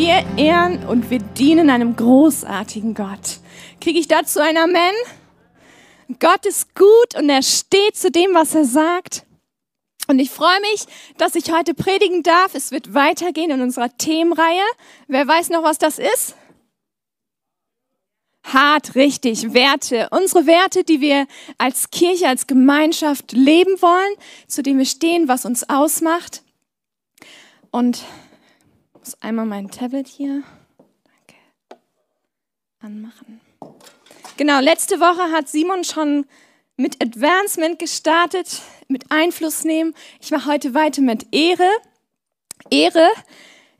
Wir ehren und wir dienen einem großartigen Gott. Kriege ich dazu ein Amen? Gott ist gut und er steht zu dem, was er sagt. Und ich freue mich, dass ich heute predigen darf. Es wird weitergehen in unserer Themenreihe. Wer weiß noch, was das ist? Hart, richtig, Werte. Unsere Werte, die wir als Kirche, als Gemeinschaft leben wollen, zu denen wir stehen, was uns ausmacht. Und muss einmal mein Tablet hier danke, anmachen. Genau, letzte Woche hat Simon schon mit Advancement gestartet, mit Einfluss nehmen. Ich mache heute weiter mit Ehre. Ehre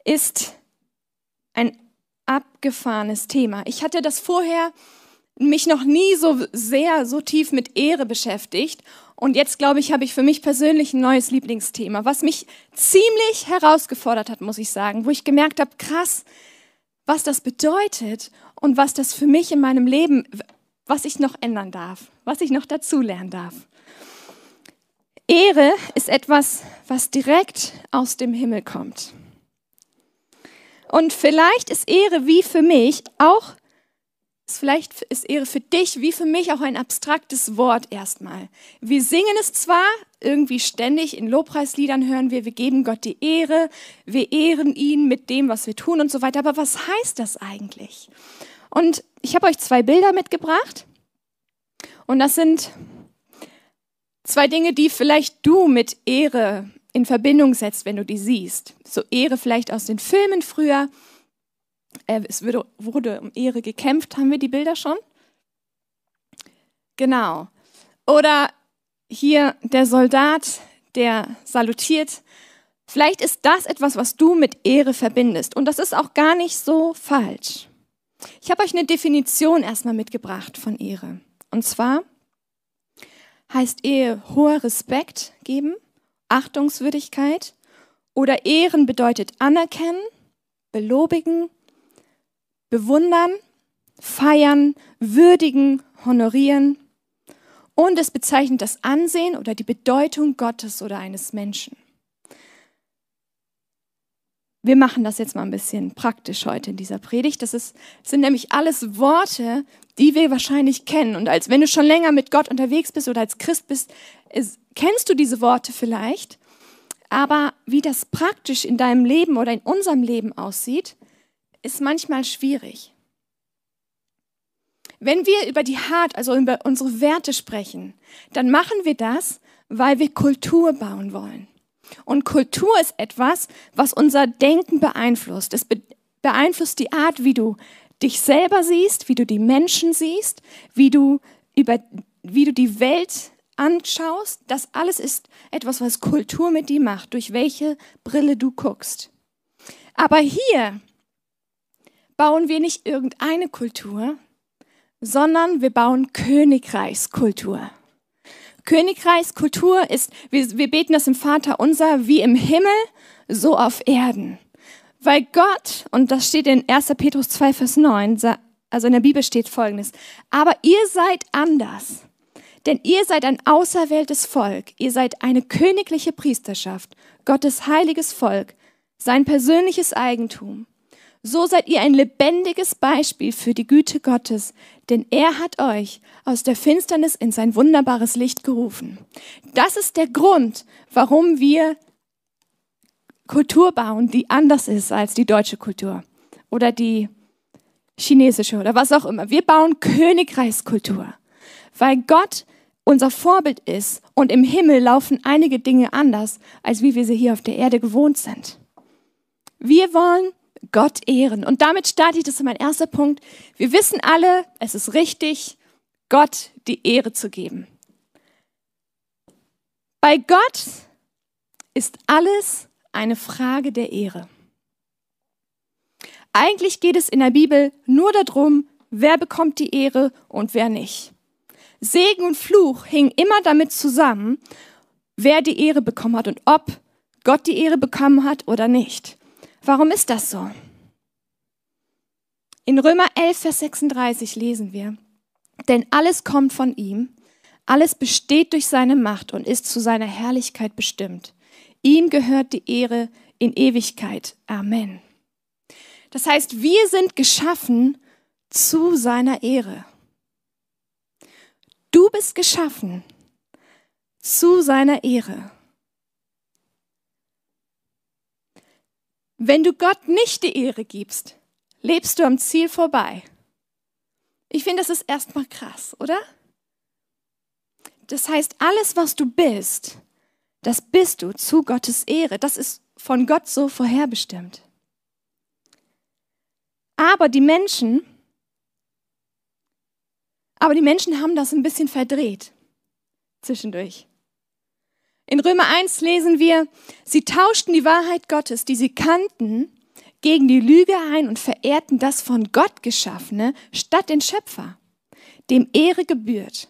ist ein abgefahrenes Thema. Ich hatte das vorher mich noch nie so sehr, so tief mit Ehre beschäftigt. Und jetzt, glaube ich, habe ich für mich persönlich ein neues Lieblingsthema, was mich ziemlich herausgefordert hat, muss ich sagen, wo ich gemerkt habe, krass, was das bedeutet und was das für mich in meinem Leben, was ich noch ändern darf, was ich noch dazulernen darf. Ehre ist etwas, was direkt aus dem Himmel kommt. Und vielleicht ist Ehre wie für mich auch, vielleicht ist Ehre für dich wie für mich auch ein abstraktes Wort erstmal. Wir singen es zwar irgendwie ständig, in Lobpreisliedern hören wir, wir geben Gott die Ehre, wir ehren ihn mit dem, was wir tun und so weiter, aber was heißt das eigentlich? Und ich habe euch zwei Bilder mitgebracht. Und das sind zwei Dinge, die vielleicht du mit Ehre in Verbindung setzt, wenn du die siehst. So Ehre vielleicht aus den Filmen früher. Äh, es wurde, wurde um Ehre gekämpft. Haben wir die Bilder schon? Genau. Oder hier der Soldat, der salutiert. Vielleicht ist das etwas, was du mit Ehre verbindest. Und das ist auch gar nicht so falsch. Ich habe euch eine Definition erstmal mitgebracht von Ehre. Und zwar heißt Ehe hoher Respekt geben, Achtungswürdigkeit oder Ehren bedeutet anerkennen, belobigen, bewundern, feiern, würdigen, honorieren und es bezeichnet das Ansehen oder die Bedeutung Gottes oder eines Menschen. Wir machen das jetzt mal ein bisschen praktisch heute in dieser Predigt. Das ist, sind nämlich alles Worte, die wir wahrscheinlich kennen. Und als wenn du schon länger mit Gott unterwegs bist oder als Christ bist, ist, kennst du diese Worte vielleicht. Aber wie das praktisch in deinem Leben oder in unserem Leben aussieht, ist manchmal schwierig. Wenn wir über die Hart, also über unsere Werte sprechen, dann machen wir das, weil wir Kultur bauen wollen. Und Kultur ist etwas, was unser Denken beeinflusst. Es beeinflusst die Art, wie du dich selber siehst, wie du die Menschen siehst, wie du, über, wie du die Welt anschaust. Das alles ist etwas, was Kultur mit dir macht, durch welche Brille du guckst. Aber hier bauen wir nicht irgendeine Kultur, sondern wir bauen Königreichskultur. Königreichskultur ist, wir, wir beten das im Vater unser, wie im Himmel, so auf Erden. Weil Gott, und das steht in 1. Petrus 2, Vers 9, also in der Bibel steht folgendes, aber ihr seid anders. Denn ihr seid ein auserwähltes Volk, ihr seid eine königliche Priesterschaft, Gottes heiliges Volk, sein persönliches Eigentum. So seid ihr ein lebendiges Beispiel für die Güte Gottes, denn er hat euch aus der Finsternis in sein wunderbares Licht gerufen. Das ist der Grund, warum wir Kultur bauen, die anders ist als die deutsche Kultur oder die chinesische oder was auch immer. Wir bauen Königreichskultur, weil Gott unser Vorbild ist und im Himmel laufen einige Dinge anders, als wie wir sie hier auf der Erde gewohnt sind. Wir wollen Gott ehren. Und damit starte ich, das ist mein erster Punkt. Wir wissen alle, es ist richtig, Gott die Ehre zu geben. Bei Gott ist alles eine Frage der Ehre. Eigentlich geht es in der Bibel nur darum, wer bekommt die Ehre und wer nicht. Segen und Fluch hingen immer damit zusammen, wer die Ehre bekommen hat und ob Gott die Ehre bekommen hat oder nicht. Warum ist das so? In Römer 11, Vers 36 lesen wir, denn alles kommt von ihm, alles besteht durch seine Macht und ist zu seiner Herrlichkeit bestimmt. Ihm gehört die Ehre in Ewigkeit. Amen. Das heißt, wir sind geschaffen zu seiner Ehre. Du bist geschaffen zu seiner Ehre. Wenn du Gott nicht die Ehre gibst, lebst du am Ziel vorbei. Ich finde, das ist erstmal krass, oder? Das heißt, alles, was du bist, das bist du zu Gottes Ehre. Das ist von Gott so vorherbestimmt. Aber die Menschen, aber die Menschen haben das ein bisschen verdreht zwischendurch. In Römer 1 lesen wir, sie tauschten die Wahrheit Gottes, die sie kannten, gegen die Lüge ein und verehrten das von Gott geschaffene statt den Schöpfer, dem Ehre gebührt.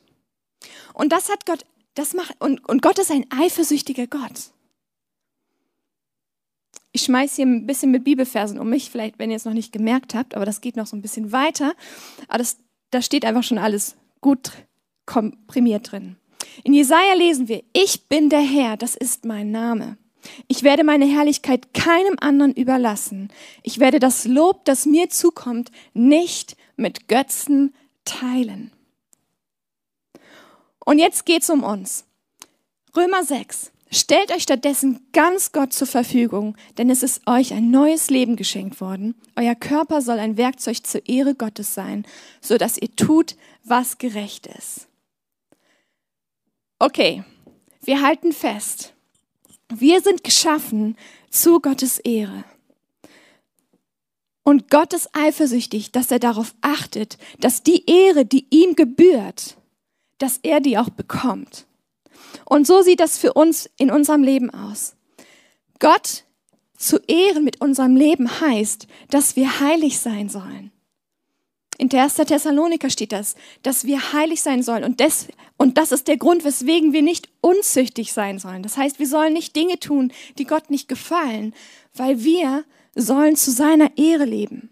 Und das hat Gott, das macht, und, und Gott ist ein eifersüchtiger Gott. Ich schmeiße hier ein bisschen mit Bibelversen um mich, vielleicht, wenn ihr es noch nicht gemerkt habt, aber das geht noch so ein bisschen weiter. Aber das, da steht einfach schon alles gut komprimiert drin. In Jesaja lesen wir, ich bin der Herr, das ist mein Name. Ich werde meine Herrlichkeit keinem anderen überlassen. Ich werde das Lob, das mir zukommt, nicht mit Götzen teilen. Und jetzt geht's um uns. Römer 6. Stellt euch stattdessen ganz Gott zur Verfügung, denn es ist euch ein neues Leben geschenkt worden. Euer Körper soll ein Werkzeug zur Ehre Gottes sein, so dass ihr tut, was gerecht ist. Okay, wir halten fest. Wir sind geschaffen zu Gottes Ehre. Und Gott ist eifersüchtig, dass er darauf achtet, dass die Ehre, die ihm gebührt, dass er die auch bekommt. Und so sieht das für uns in unserem Leben aus. Gott zu ehren mit unserem Leben heißt, dass wir heilig sein sollen. In der 1. Thessaloniker steht das, dass wir heilig sein sollen. Und das, und das ist der Grund, weswegen wir nicht unzüchtig sein sollen. Das heißt, wir sollen nicht Dinge tun, die Gott nicht gefallen, weil wir sollen zu seiner Ehre leben.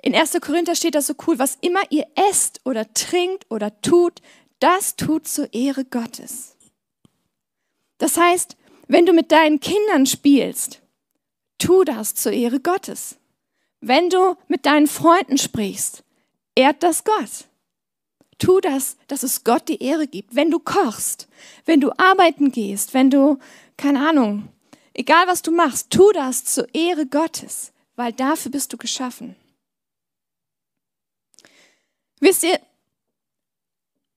In 1. Korinther steht das so cool, was immer ihr esst oder trinkt oder tut, das tut zur Ehre Gottes. Das heißt, wenn du mit deinen Kindern spielst, tu das zur Ehre Gottes. Wenn du mit deinen Freunden sprichst, ehrt das Gott. Tu das, dass es Gott die Ehre gibt. Wenn du kochst, wenn du arbeiten gehst, wenn du, keine Ahnung, egal was du machst, tu das zur Ehre Gottes, weil dafür bist du geschaffen. Wisst ihr,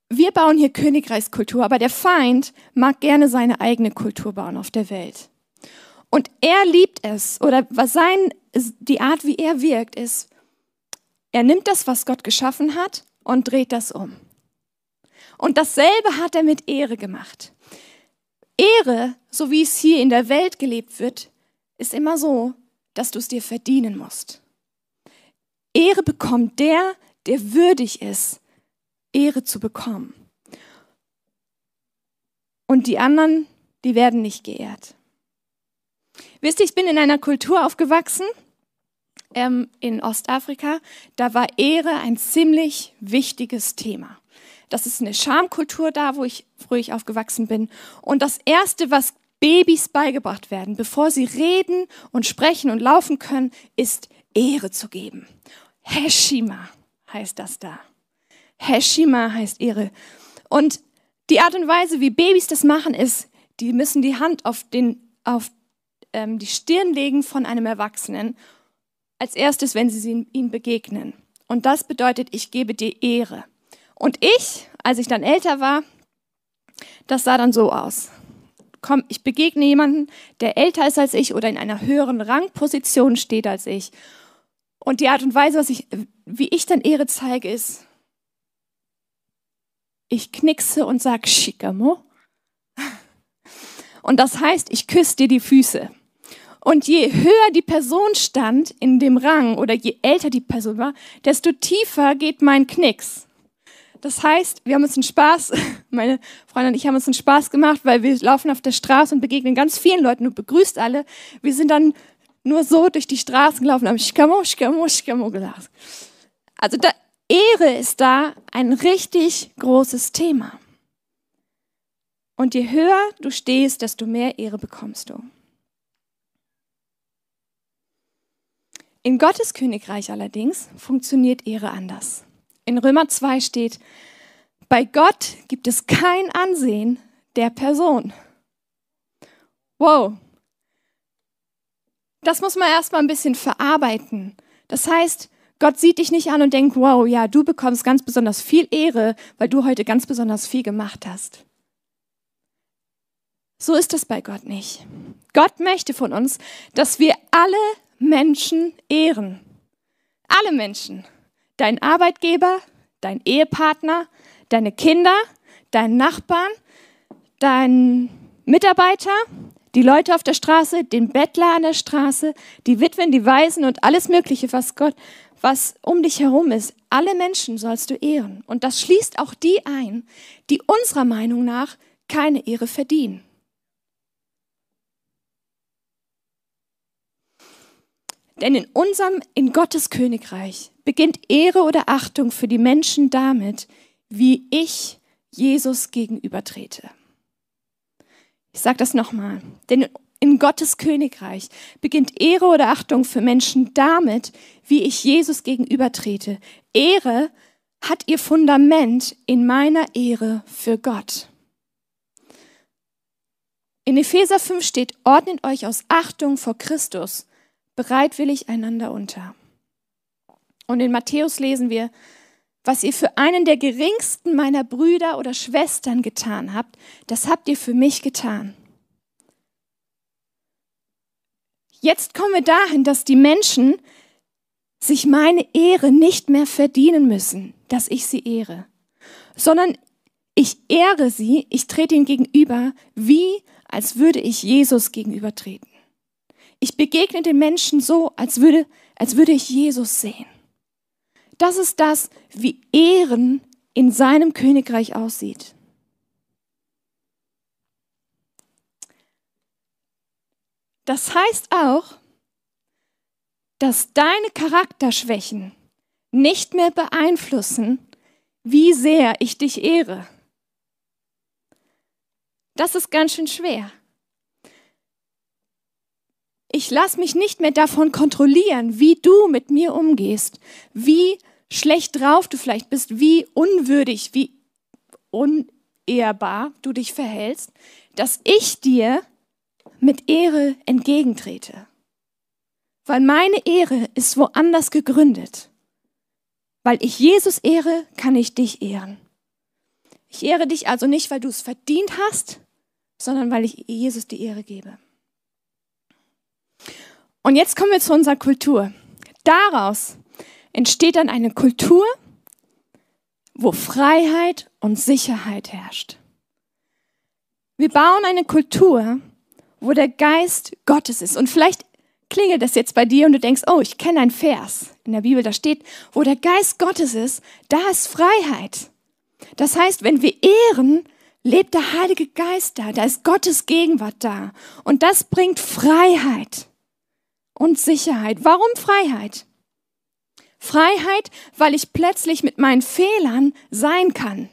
wir bauen hier Königreichskultur, aber der Feind mag gerne seine eigene Kultur bauen auf der Welt. Und er liebt es, oder was sein, die Art, wie er wirkt, ist, er nimmt das, was Gott geschaffen hat, und dreht das um. Und dasselbe hat er mit Ehre gemacht. Ehre, so wie es hier in der Welt gelebt wird, ist immer so, dass du es dir verdienen musst. Ehre bekommt der, der würdig ist, Ehre zu bekommen. Und die anderen, die werden nicht geehrt. Wisst ihr, ich bin in einer Kultur aufgewachsen, ähm, in Ostafrika, da war Ehre ein ziemlich wichtiges Thema. Das ist eine Schamkultur da, wo ich früh aufgewachsen bin. Und das Erste, was Babys beigebracht werden, bevor sie reden und sprechen und laufen können, ist Ehre zu geben. Heshima heißt das da. Heshima heißt Ehre. Und die Art und Weise, wie Babys das machen, ist, die müssen die Hand auf, den, auf ähm, die Stirn legen von einem Erwachsenen, als erstes, wenn sie ihm begegnen. Und das bedeutet, ich gebe dir Ehre. Und ich, als ich dann älter war, das sah dann so aus. Komm, ich begegne jemanden, der älter ist als ich oder in einer höheren Rangposition steht als ich. Und die Art und Weise, ich, wie ich dann Ehre zeige, ist, ich knickse und sag Shikamo. Und das heißt, ich küsse dir die Füße. Und je höher die Person stand in dem Rang oder je älter die Person war, desto tiefer geht mein Knicks. Das heißt, wir haben uns einen Spaß, meine Freundin und ich haben uns einen Spaß gemacht, weil wir laufen auf der Straße und begegnen ganz vielen Leuten und begrüßt alle. Wir sind dann nur so durch die Straßen gelaufen, haben Schkamo, Schkamo, Schkamo gelacht. Also da, Ehre ist da ein richtig großes Thema. Und je höher du stehst, desto mehr Ehre bekommst du. In Gottes Königreich allerdings funktioniert Ehre anders. In Römer 2 steht, bei Gott gibt es kein Ansehen der Person. Wow. Das muss man erstmal ein bisschen verarbeiten. Das heißt, Gott sieht dich nicht an und denkt, wow, ja, du bekommst ganz besonders viel Ehre, weil du heute ganz besonders viel gemacht hast. So ist es bei Gott nicht. Gott möchte von uns, dass wir alle Menschen ehren. Alle Menschen. Dein Arbeitgeber, dein Ehepartner, deine Kinder, deinen Nachbarn, deinen Mitarbeiter, die Leute auf der Straße, den Bettler an der Straße, die Witwen, die Waisen und alles Mögliche, was Gott, was um dich herum ist. Alle Menschen sollst du ehren. Und das schließt auch die ein, die unserer Meinung nach keine Ehre verdienen. Denn in unserem, in Gottes Königreich beginnt Ehre oder Achtung für die Menschen damit, wie ich Jesus gegenübertrete. Ich sage das nochmal. Denn in Gottes Königreich beginnt Ehre oder Achtung für Menschen damit, wie ich Jesus gegenübertrete. Ehre hat ihr Fundament in meiner Ehre für Gott. In Epheser 5 steht, ordnet euch aus Achtung vor Christus bereitwillig einander unter. Und in Matthäus lesen wir, was ihr für einen der geringsten meiner Brüder oder Schwestern getan habt, das habt ihr für mich getan. Jetzt kommen wir dahin, dass die Menschen sich meine Ehre nicht mehr verdienen müssen, dass ich sie ehre, sondern ich ehre sie, ich trete ihnen gegenüber, wie als würde ich Jesus gegenübertreten. Ich begegne den Menschen so, als würde, als würde ich Jesus sehen. Das ist das, wie Ehren in seinem Königreich aussieht. Das heißt auch, dass deine Charakterschwächen nicht mehr beeinflussen, wie sehr ich dich ehre. Das ist ganz schön schwer. Ich lasse mich nicht mehr davon kontrollieren, wie du mit mir umgehst, wie schlecht drauf du vielleicht bist, wie unwürdig, wie unehrbar du dich verhältst, dass ich dir mit Ehre entgegentrete. Weil meine Ehre ist woanders gegründet. Weil ich Jesus ehre, kann ich dich ehren. Ich ehre dich also nicht, weil du es verdient hast, sondern weil ich Jesus die Ehre gebe. Und jetzt kommen wir zu unserer Kultur. Daraus entsteht dann eine Kultur, wo Freiheit und Sicherheit herrscht. Wir bauen eine Kultur, wo der Geist Gottes ist. Und vielleicht klingelt das jetzt bei dir und du denkst, oh, ich kenne einen Vers in der Bibel, da steht, wo der Geist Gottes ist, da ist Freiheit. Das heißt, wenn wir ehren, lebt der Heilige Geist da, da ist Gottes Gegenwart da. Und das bringt Freiheit und Sicherheit. Warum Freiheit? Freiheit, weil ich plötzlich mit meinen Fehlern sein kann.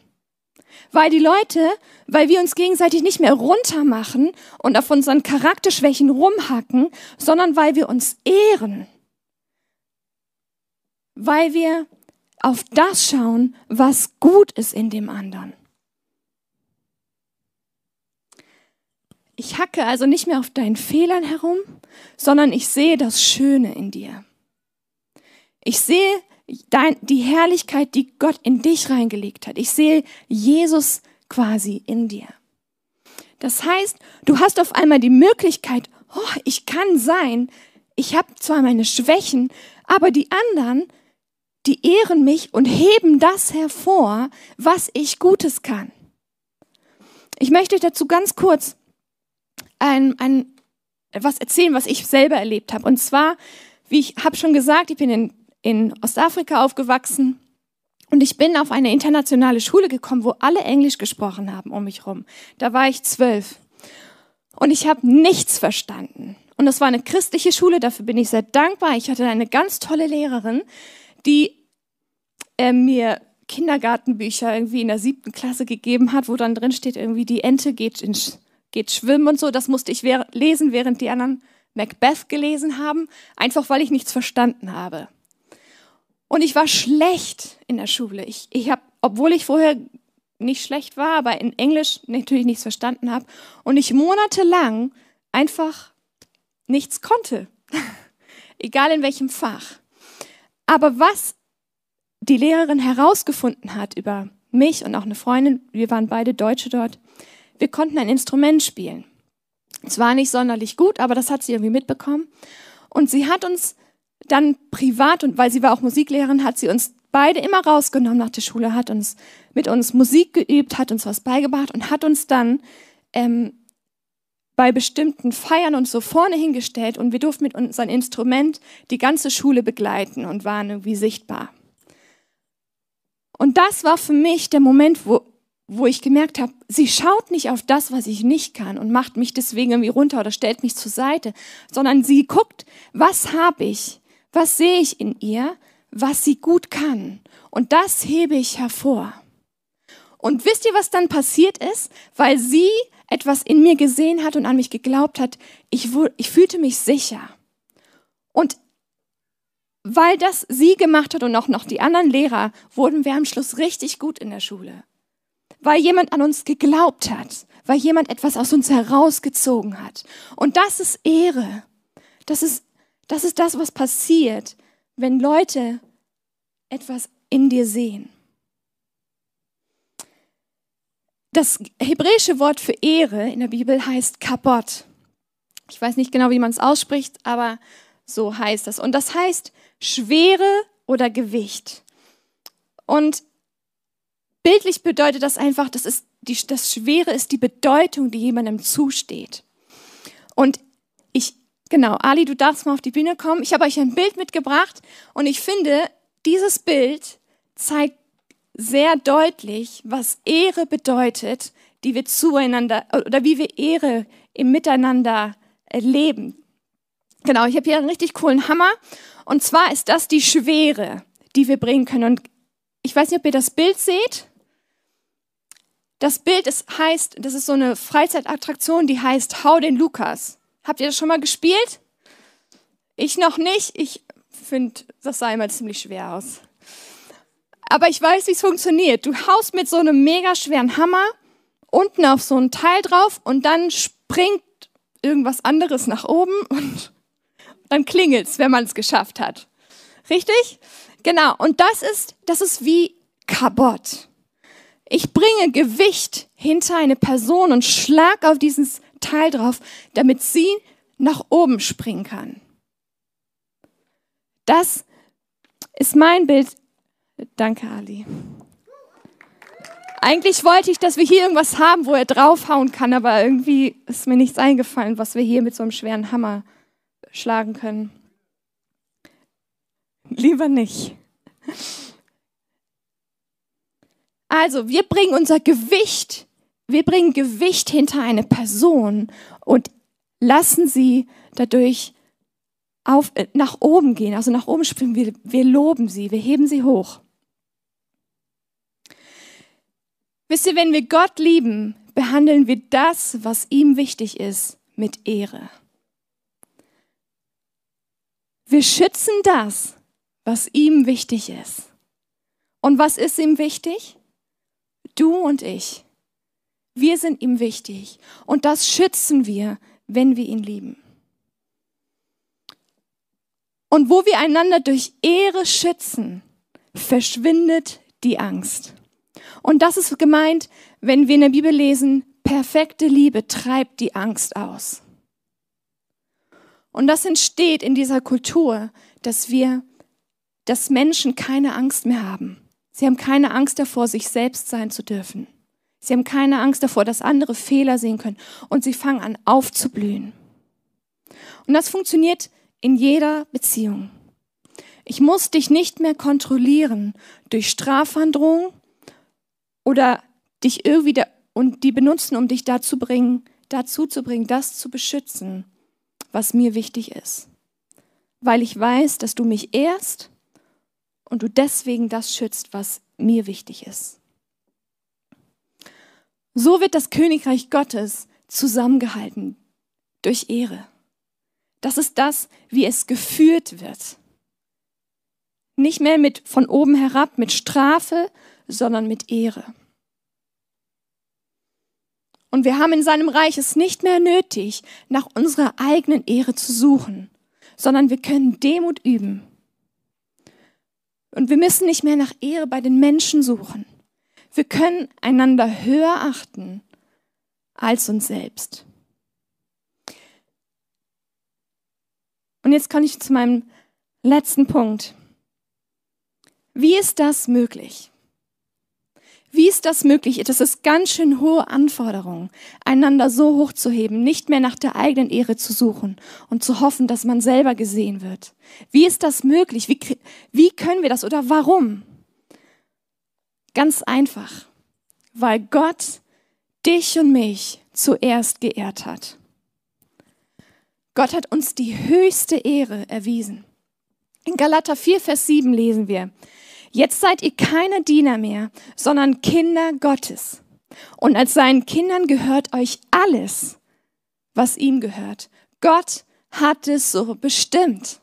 Weil die Leute, weil wir uns gegenseitig nicht mehr runtermachen und auf unseren Charakterschwächen rumhacken, sondern weil wir uns ehren. Weil wir auf das schauen, was gut ist in dem anderen. Ich hacke also nicht mehr auf deinen Fehlern herum, sondern ich sehe das Schöne in dir. Ich sehe dein, die Herrlichkeit, die Gott in dich reingelegt hat. Ich sehe Jesus quasi in dir. Das heißt, du hast auf einmal die Möglichkeit, oh, ich kann sein, ich habe zwar meine Schwächen, aber die anderen, die ehren mich und heben das hervor, was ich Gutes kann. Ich möchte dazu ganz kurz ein, ein, was erzählen, was ich selber erlebt habe. Und zwar, wie ich habe schon gesagt, ich bin in, in Ostafrika aufgewachsen und ich bin auf eine internationale Schule gekommen, wo alle Englisch gesprochen haben um mich herum. Da war ich zwölf. Und ich habe nichts verstanden. Und das war eine christliche Schule, dafür bin ich sehr dankbar. Ich hatte eine ganz tolle Lehrerin, die äh, mir Kindergartenbücher irgendwie in der siebten Klasse gegeben hat, wo dann drin steht irgendwie, die Ente geht ins geht schwimmen und so. Das musste ich lesen, während die anderen Macbeth gelesen haben, einfach weil ich nichts verstanden habe. Und ich war schlecht in der Schule. Ich, ich habe, obwohl ich vorher nicht schlecht war, aber in Englisch natürlich nichts verstanden habe und ich monatelang einfach nichts konnte, egal in welchem Fach. Aber was die Lehrerin herausgefunden hat über mich und auch eine Freundin, wir waren beide Deutsche dort, wir konnten ein Instrument spielen. Es war nicht sonderlich gut, aber das hat sie irgendwie mitbekommen. Und sie hat uns dann privat, und weil sie war auch Musiklehrerin, hat sie uns beide immer rausgenommen nach der Schule, hat uns mit uns Musik geübt, hat uns was beigebracht und hat uns dann ähm, bei bestimmten Feiern und so vorne hingestellt und wir durften mit unserem Instrument die ganze Schule begleiten und waren irgendwie sichtbar. Und das war für mich der Moment, wo, wo ich gemerkt habe, sie schaut nicht auf das, was ich nicht kann und macht mich deswegen irgendwie runter oder stellt mich zur Seite, sondern sie guckt, was habe ich, was sehe ich in ihr, was sie gut kann. Und das hebe ich hervor. Und wisst ihr, was dann passiert ist? Weil sie etwas in mir gesehen hat und an mich geglaubt hat, ich, ich fühlte mich sicher. Und weil das sie gemacht hat und auch noch die anderen Lehrer, wurden wir am Schluss richtig gut in der Schule. Weil jemand an uns geglaubt hat, weil jemand etwas aus uns herausgezogen hat. Und das ist Ehre. Das ist das ist das, was passiert, wenn Leute etwas in dir sehen. Das hebräische Wort für Ehre in der Bibel heißt Kabot. Ich weiß nicht genau, wie man es ausspricht, aber so heißt das. Und das heißt Schwere oder Gewicht. Und bildlich bedeutet das einfach, das, ist die, das Schwere ist die Bedeutung, die jemandem zusteht. Und ich Genau, Ali, du darfst mal auf die Bühne kommen. Ich habe euch ein Bild mitgebracht und ich finde, dieses Bild zeigt sehr deutlich, was Ehre bedeutet, die wir zueinander oder wie wir Ehre im Miteinander erleben. Genau, ich habe hier einen richtig coolen Hammer und zwar ist das die Schwere, die wir bringen können. Und ich weiß nicht, ob ihr das Bild seht. Das Bild ist, heißt, das ist so eine Freizeitattraktion, die heißt Hau den Lukas. Habt ihr das schon mal gespielt? Ich noch nicht. Ich finde, das sah immer ziemlich schwer aus. Aber ich weiß, wie es funktioniert. Du haust mit so einem mega schweren Hammer unten auf so ein Teil drauf und dann springt irgendwas anderes nach oben und dann klingelt's, wenn man es geschafft hat. Richtig? Genau. Und das ist, das ist wie Kabott. Ich bringe Gewicht hinter eine Person und schlag auf dieses Teil drauf, damit sie nach oben springen kann. Das ist mein Bild. Danke, Ali. Eigentlich wollte ich, dass wir hier irgendwas haben, wo er draufhauen kann, aber irgendwie ist mir nichts eingefallen, was wir hier mit so einem schweren Hammer schlagen können. Lieber nicht. Also, wir bringen unser Gewicht wir bringen Gewicht hinter eine Person und lassen sie dadurch auf, nach oben gehen, also nach oben springen. Wir, wir loben sie, wir heben sie hoch. Wisst ihr, wenn wir Gott lieben, behandeln wir das, was ihm wichtig ist, mit Ehre. Wir schützen das, was ihm wichtig ist. Und was ist ihm wichtig? Du und ich. Wir sind ihm wichtig und das schützen wir, wenn wir ihn lieben. Und wo wir einander durch Ehre schützen, verschwindet die Angst. Und das ist gemeint, wenn wir in der Bibel lesen, perfekte Liebe treibt die Angst aus. Und das entsteht in dieser Kultur, dass wir, dass Menschen keine Angst mehr haben. Sie haben keine Angst davor, sich selbst sein zu dürfen. Sie haben keine Angst davor, dass andere Fehler sehen können und sie fangen an aufzublühen. Und das funktioniert in jeder Beziehung. Ich muss dich nicht mehr kontrollieren durch Strafandrohung oder dich irgendwie da, und die benutzen, um dich dazu bringen, dazu zu bringen, das zu beschützen, was mir wichtig ist. Weil ich weiß, dass du mich ehrst und du deswegen das schützt, was mir wichtig ist. So wird das Königreich Gottes zusammengehalten durch Ehre. Das ist das, wie es geführt wird. Nicht mehr mit von oben herab, mit Strafe, sondern mit Ehre. Und wir haben in seinem Reich es nicht mehr nötig, nach unserer eigenen Ehre zu suchen, sondern wir können Demut üben. Und wir müssen nicht mehr nach Ehre bei den Menschen suchen. Wir können einander höher achten als uns selbst. Und jetzt komme ich zu meinem letzten Punkt. Wie ist das möglich? Wie ist das möglich? Das ist ganz schön hohe Anforderung, einander so hoch zu heben, nicht mehr nach der eigenen Ehre zu suchen und zu hoffen, dass man selber gesehen wird. Wie ist das möglich? Wie, wie können wir das oder warum? Ganz einfach, weil Gott dich und mich zuerst geehrt hat. Gott hat uns die höchste Ehre erwiesen. In Galater 4, Vers 7 lesen wir, Jetzt seid ihr keine Diener mehr, sondern Kinder Gottes. Und als seinen Kindern gehört euch alles, was ihm gehört. Gott hat es so bestimmt.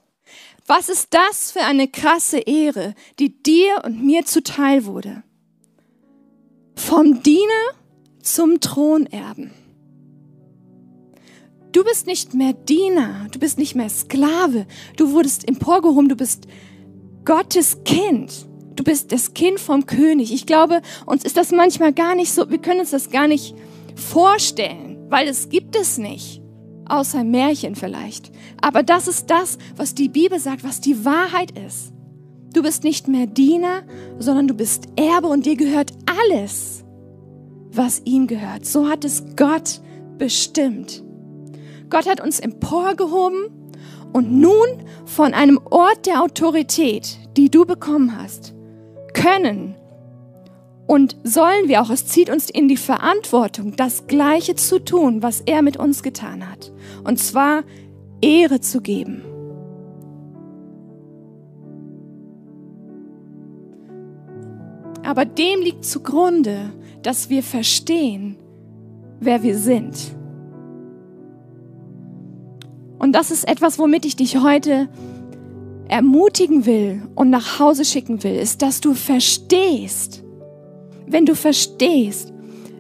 Was ist das für eine krasse Ehre, die dir und mir zuteil wurde? Vom Diener zum Thronerben. Du bist nicht mehr Diener, du bist nicht mehr Sklave, du wurdest emporgehoben, du bist Gottes Kind. Du bist das Kind vom König. Ich glaube, uns ist das manchmal gar nicht so, wir können uns das gar nicht vorstellen, weil es gibt es nicht. Außer Märchen vielleicht. Aber das ist das, was die Bibel sagt, was die Wahrheit ist. Du bist nicht mehr Diener, sondern du bist Erbe und dir gehört alles, was ihm gehört. So hat es Gott bestimmt. Gott hat uns emporgehoben und nun von einem Ort der Autorität, die du bekommen hast, können und sollen wir auch, es zieht uns in die Verantwortung, das Gleiche zu tun, was er mit uns getan hat. Und zwar Ehre zu geben. Aber dem liegt zugrunde, dass wir verstehen, wer wir sind. Und das ist etwas, womit ich dich heute ermutigen will und nach Hause schicken will, ist, dass du verstehst, wenn du verstehst,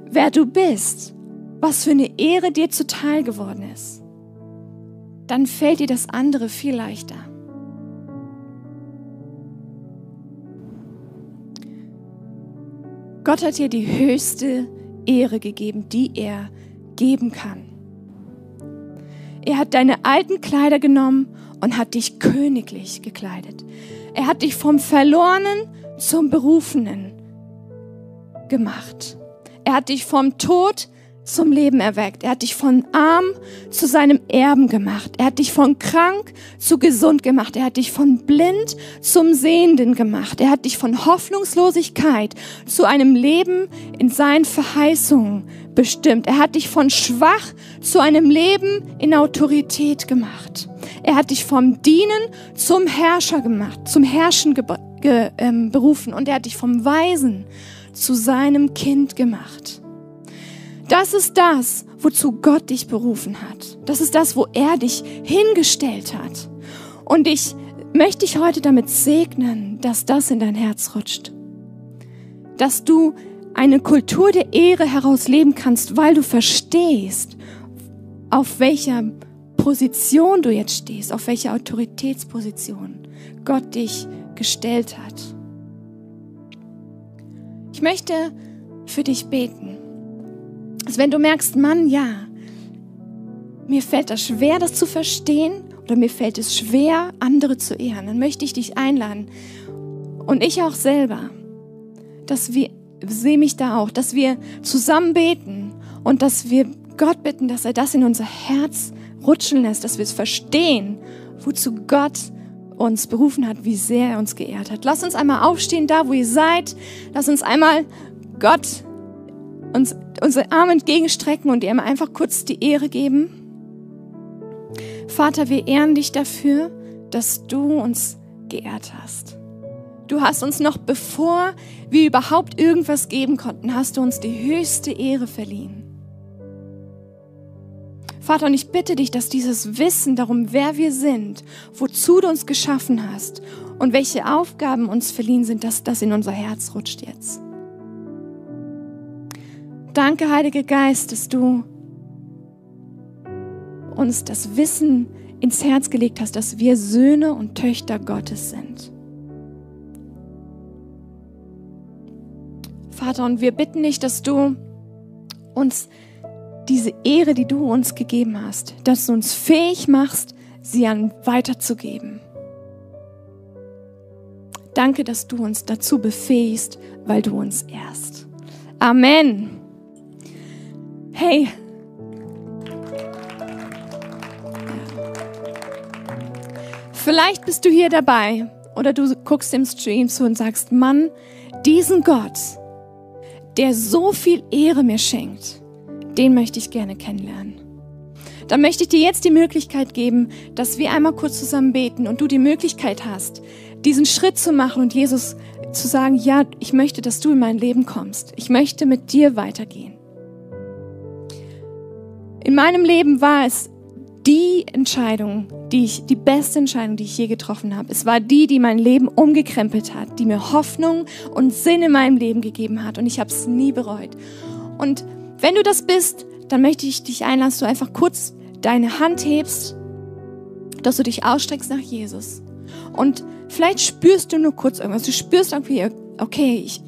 wer du bist, was für eine Ehre dir zuteil geworden ist, dann fällt dir das andere viel leichter. Gott hat dir die höchste Ehre gegeben, die er geben kann. Er hat deine alten Kleider genommen und hat dich königlich gekleidet. Er hat dich vom Verlorenen zum Berufenen gemacht. Er hat dich vom Tod zum Leben erweckt. Er hat dich von arm zu seinem Erben gemacht. Er hat dich von krank zu gesund gemacht. Er hat dich von blind zum Sehenden gemacht. Er hat dich von Hoffnungslosigkeit zu einem Leben in seinen Verheißungen bestimmt. Er hat dich von schwach zu einem Leben in Autorität gemacht. Er hat dich vom Dienen zum Herrscher gemacht, zum Herrschen ge, ähm, berufen und er hat dich vom Weisen zu seinem Kind gemacht. Das ist das, wozu Gott dich berufen hat. Das ist das, wo er dich hingestellt hat. Und ich möchte dich heute damit segnen, dass das in dein Herz rutscht. Dass du eine Kultur der Ehre herausleben kannst, weil du verstehst, auf welcher Position du jetzt stehst, auf welcher Autoritätsposition Gott dich gestellt hat. Ich möchte für dich beten, dass wenn du merkst, Mann, ja, mir fällt das schwer, das zu verstehen oder mir fällt es schwer, andere zu ehren, dann möchte ich dich einladen und ich auch selber, dass wir sehe mich da auch, dass wir zusammen beten und dass wir Gott bitten, dass er das in unser Herz rutschen lässt, dass wir es verstehen, wozu Gott uns berufen hat, wie sehr er uns geehrt hat. Lass uns einmal aufstehen, da wo ihr seid. Lass uns einmal Gott uns unsere Arme entgegenstrecken und ihm einfach kurz die Ehre geben. Vater, wir ehren dich dafür, dass du uns geehrt hast. Du hast uns noch bevor wir überhaupt irgendwas geben konnten, hast du uns die höchste Ehre verliehen. Vater, und ich bitte dich, dass dieses Wissen darum, wer wir sind, wozu du uns geschaffen hast und welche Aufgaben uns verliehen sind, dass das in unser Herz rutscht jetzt. Danke, Heiliger Geist, dass du uns das Wissen ins Herz gelegt hast, dass wir Söhne und Töchter Gottes sind. Vater, und wir bitten dich, dass du uns diese Ehre, die du uns gegeben hast, dass du uns fähig machst, sie an weiterzugeben. Danke, dass du uns dazu befähigst, weil du uns ehrst. Amen. Hey. Vielleicht bist du hier dabei oder du guckst im Stream zu und sagst, Mann, diesen Gott, der so viel Ehre mir schenkt, den möchte ich gerne kennenlernen. Dann möchte ich dir jetzt die Möglichkeit geben, dass wir einmal kurz zusammen beten und du die Möglichkeit hast, diesen Schritt zu machen und Jesus zu sagen, ja, ich möchte, dass du in mein Leben kommst. Ich möchte mit dir weitergehen. In meinem Leben war es die Entscheidung, die ich, die beste Entscheidung, die ich je getroffen habe. Es war die, die mein Leben umgekrempelt hat, die mir Hoffnung und Sinn in meinem Leben gegeben hat und ich habe es nie bereut. Und wenn du das bist, dann möchte ich dich einladen, dass du einfach kurz deine Hand hebst, dass du dich ausstreckst nach Jesus. Und vielleicht spürst du nur kurz irgendwas. Du spürst irgendwie, okay, ich,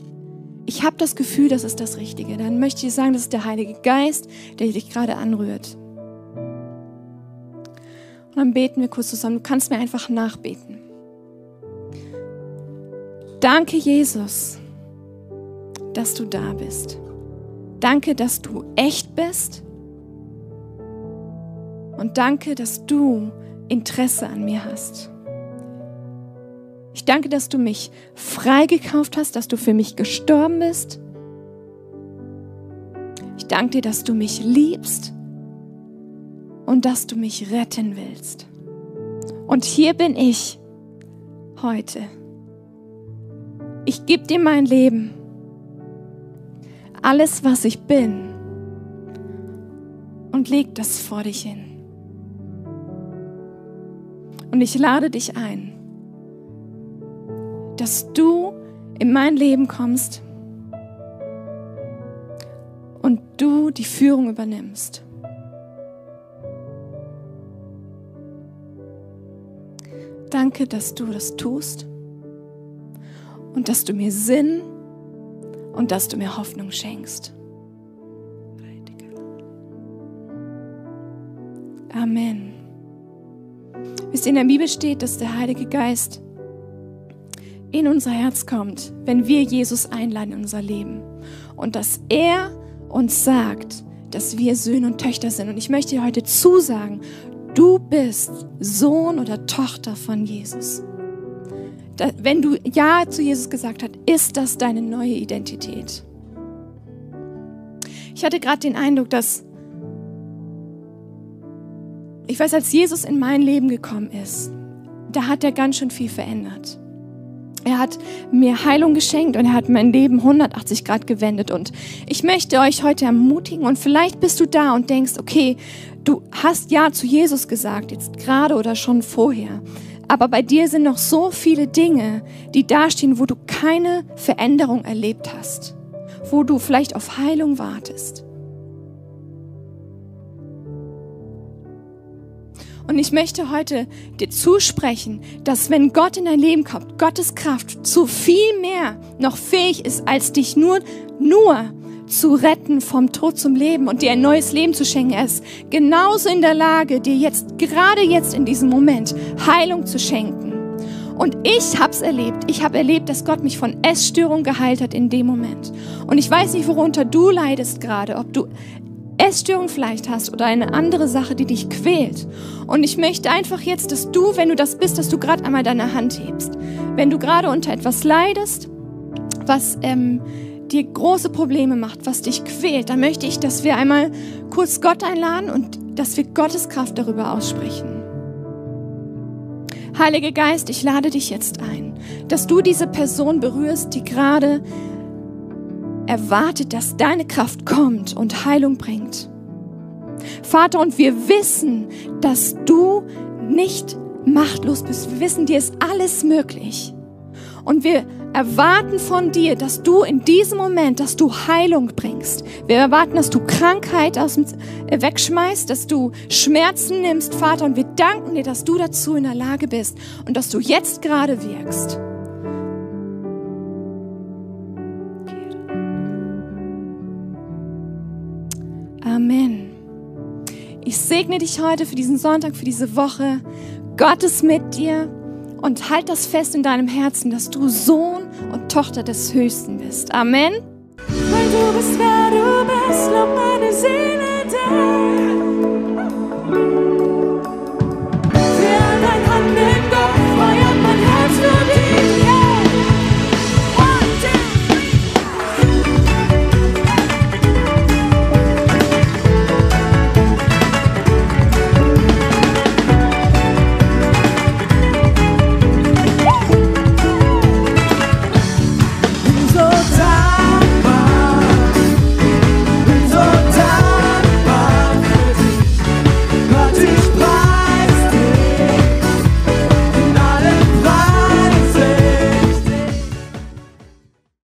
ich habe das Gefühl, das ist das Richtige. Dann möchte ich sagen, das ist der Heilige Geist, der dich gerade anrührt. Und dann beten wir kurz zusammen. Du kannst mir einfach nachbeten. Danke, Jesus, dass du da bist. Danke, dass du echt bist. Und danke, dass du Interesse an mir hast. Ich danke, dass du mich freigekauft hast, dass du für mich gestorben bist. Ich danke dir, dass du mich liebst und dass du mich retten willst. Und hier bin ich heute. Ich gebe dir mein Leben alles, was ich bin, und leg das vor dich hin. Und ich lade dich ein, dass du in mein Leben kommst und du die Führung übernimmst. Danke, dass du das tust und dass du mir Sinn und dass du mir Hoffnung schenkst. Amen. Wisst ihr, in der Bibel steht, dass der Heilige Geist in unser Herz kommt, wenn wir Jesus einladen in unser Leben. Und dass er uns sagt, dass wir Söhne und Töchter sind. Und ich möchte dir heute zusagen, du bist Sohn oder Tochter von Jesus wenn du Ja zu Jesus gesagt hast, ist das deine neue Identität. Ich hatte gerade den Eindruck, dass ich weiß, als Jesus in mein Leben gekommen ist, da hat er ganz schön viel verändert. Er hat mir Heilung geschenkt und er hat mein Leben 180 Grad gewendet. Und ich möchte euch heute ermutigen und vielleicht bist du da und denkst, okay, du hast Ja zu Jesus gesagt, jetzt gerade oder schon vorher. Aber bei dir sind noch so viele Dinge, die dastehen, wo du keine Veränderung erlebt hast, wo du vielleicht auf Heilung wartest. Und ich möchte heute dir zusprechen, dass wenn Gott in dein Leben kommt, Gottes Kraft zu viel mehr noch fähig ist, als dich nur, nur zu retten vom Tod zum Leben und dir ein neues Leben zu schenken. Er ist genauso in der Lage, dir jetzt, gerade jetzt in diesem Moment, Heilung zu schenken. Und ich habe es erlebt. Ich habe erlebt, dass Gott mich von Essstörung geheilt hat in dem Moment. Und ich weiß nicht, worunter du leidest gerade, ob du Essstörung vielleicht hast oder eine andere Sache, die dich quält. Und ich möchte einfach jetzt, dass du, wenn du das bist, dass du gerade einmal deine Hand hebst. Wenn du gerade unter etwas leidest, was ähm, dir große Probleme macht, was dich quält, dann möchte ich, dass wir einmal kurz Gott einladen und dass wir Gottes Kraft darüber aussprechen. Heiliger Geist, ich lade dich jetzt ein, dass du diese Person berührst, die gerade erwartet, dass deine Kraft kommt und Heilung bringt. Vater, und wir wissen, dass du nicht machtlos bist. Wir wissen, dir ist alles möglich. Und wir erwarten von dir, dass du in diesem Moment, dass du Heilung bringst. Wir erwarten, dass du Krankheit aus dem, äh, wegschmeißt, dass du Schmerzen nimmst, Vater. Und wir danken dir, dass du dazu in der Lage bist und dass du jetzt gerade wirkst. Amen. Ich segne dich heute für diesen Sonntag, für diese Woche. Gott ist mit dir und halt das fest in deinem Herzen, dass du Sohn und Tochter des Höchsten bist. Amen. Weil du bist, wer du bist, lob meine Seele dir.